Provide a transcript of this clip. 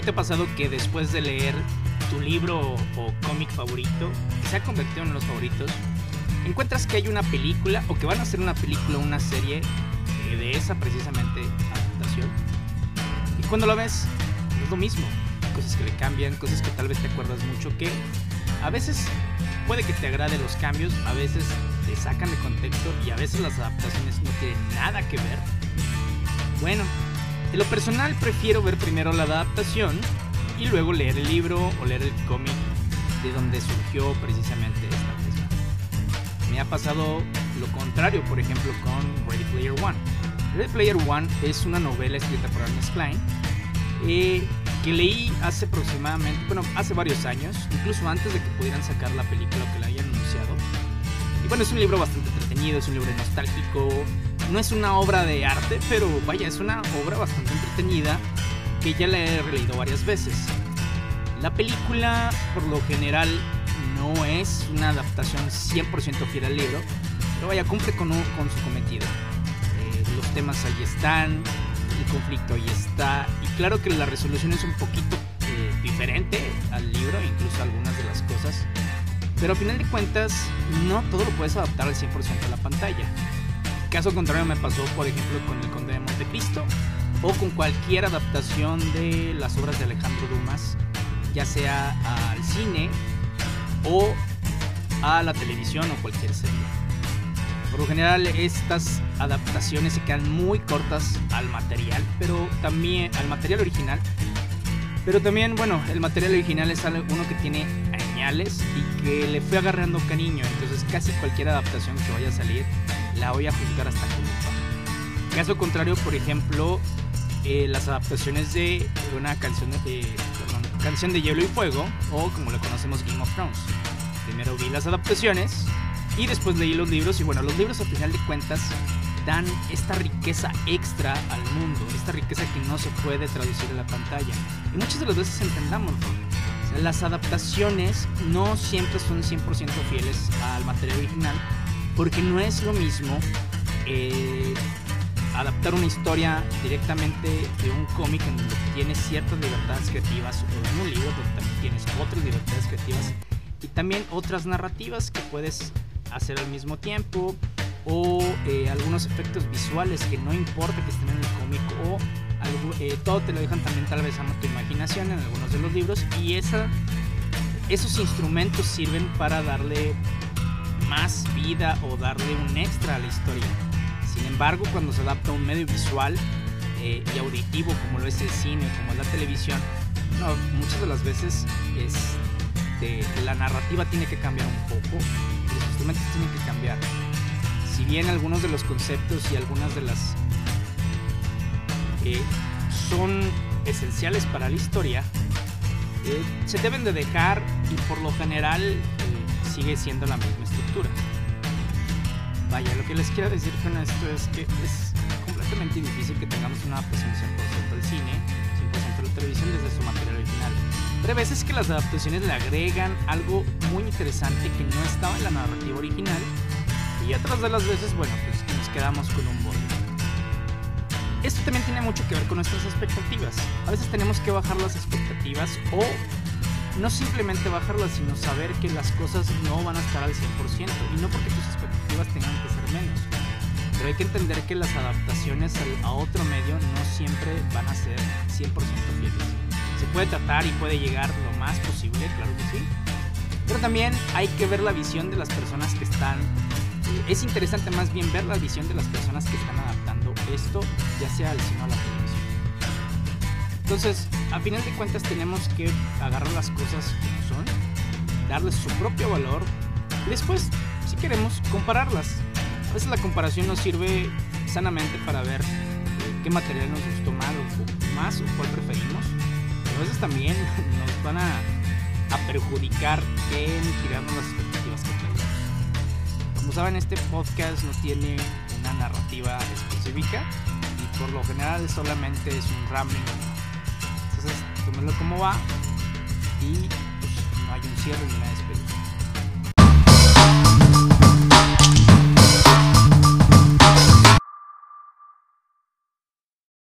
pasado que después de leer tu libro o cómic favorito, que se ha convertido en los favoritos, encuentras que hay una película o que van a hacer una película o una serie eh, de esa precisamente adaptación? Y cuando lo ves, es lo mismo. Cosas que le cambian, cosas que tal vez te acuerdas mucho que a veces puede que te agrade los cambios, a veces te sacan de contexto y a veces las adaptaciones no tienen nada que ver. Bueno, en lo personal prefiero ver primero la adaptación y luego leer el libro o leer el cómic de donde surgió precisamente esta misma. Me ha pasado lo contrario, por ejemplo, con Ready Player One. Ready Player One es una novela escrita por Ernest Klein eh, que leí hace aproximadamente, bueno, hace varios años, incluso antes de que pudieran sacar la película que la hayan anunciado. Y bueno, es un libro bastante entretenido, es un libro nostálgico, no es una obra de arte, pero vaya, es una obra bastante entretenida que ya la he releído varias veces. La película, por lo general, no es una adaptación 100% fiel al libro, pero vaya, cumple con, con su cometido. Eh, los temas ahí están, el conflicto ahí está, y claro que la resolución es un poquito eh, diferente al libro, incluso algunas de las cosas, pero a final de cuentas, no todo lo puedes adaptar al 100% a la pantalla. Caso contrario me pasó, por ejemplo, con El Conde de Montecristo o con cualquier adaptación de las obras de Alejandro Dumas, ya sea al cine o a la televisión o cualquier serie. Por lo general estas adaptaciones se quedan muy cortas al material, pero también al material original. Pero también, bueno, el material original es uno que tiene añales y que le fue agarrando cariño, entonces casi cualquier adaptación que vaya a salir la voy a juzgar hasta con lupa. Caso contrario, por ejemplo, eh, las adaptaciones de una canción de, perdón, canción de Hielo y Fuego, o como lo conocemos Game of Thrones. Primero vi las adaptaciones y después leí los libros, y bueno, los libros a final de cuentas dan esta riqueza extra al mundo, esta riqueza que no se puede traducir en la pantalla. Y muchas de las veces entendamos, las adaptaciones no siempre son 100% fieles al material original, porque no es lo mismo eh, adaptar una historia directamente de un cómic en donde tienes ciertas libertades creativas o en un libro donde también tienes otras libertades creativas y también otras narrativas que puedes hacer al mismo tiempo o eh, algunos efectos visuales que no importa que estén en el cómic o eh, todo te lo dejan también tal vez a tu imaginación en algunos de los libros y esa, esos instrumentos sirven para darle más vida o darle un extra a la historia. Sin embargo, cuando se adapta a un medio visual eh, y auditivo como lo es el cine, como es la televisión, muchas de las veces la narrativa tiene que cambiar un poco, los instrumentos tienen que cambiar. Si bien algunos de los conceptos y algunas de las eh, son esenciales para la historia, eh, se deben de dejar y por lo general sigue siendo la misma estructura. Que les quiero decir con esto es que es completamente difícil que tengamos una adaptación 100% del cine, 100% de la televisión desde su material original. Pero hay veces que las adaptaciones le agregan algo muy interesante que no estaba en la narrativa original y otras de las veces, bueno, pues nos quedamos con un bolo. Esto también tiene mucho que ver con nuestras expectativas. A veces tenemos que bajar las expectativas o no simplemente bajarlas, sino saber que las cosas no van a estar al 100% y no porque tus expectativas tengan que ser menos. Pero hay que entender que las adaptaciones a otro medio no siempre van a ser 100% fieles. Se puede tratar y puede llegar lo más posible, claro que sí. Pero también hay que ver la visión de las personas que están... Es interesante más bien ver la visión de las personas que están adaptando esto, ya sea al cine o a la televisión. Entonces, a final de cuentas tenemos que agarrar las cosas como son, darles su propio valor y después, si queremos, compararlas. A veces la comparación nos sirve sanamente para ver eh, qué material nos gustó más o, más o cuál preferimos. Pero a veces también nos van a, perjudicar en tirarnos las expectativas que tenemos. Como saben, este podcast no tiene una narrativa específica y por lo general solamente es un rambling tómenlo como va y pues, no hay un cierre ni nada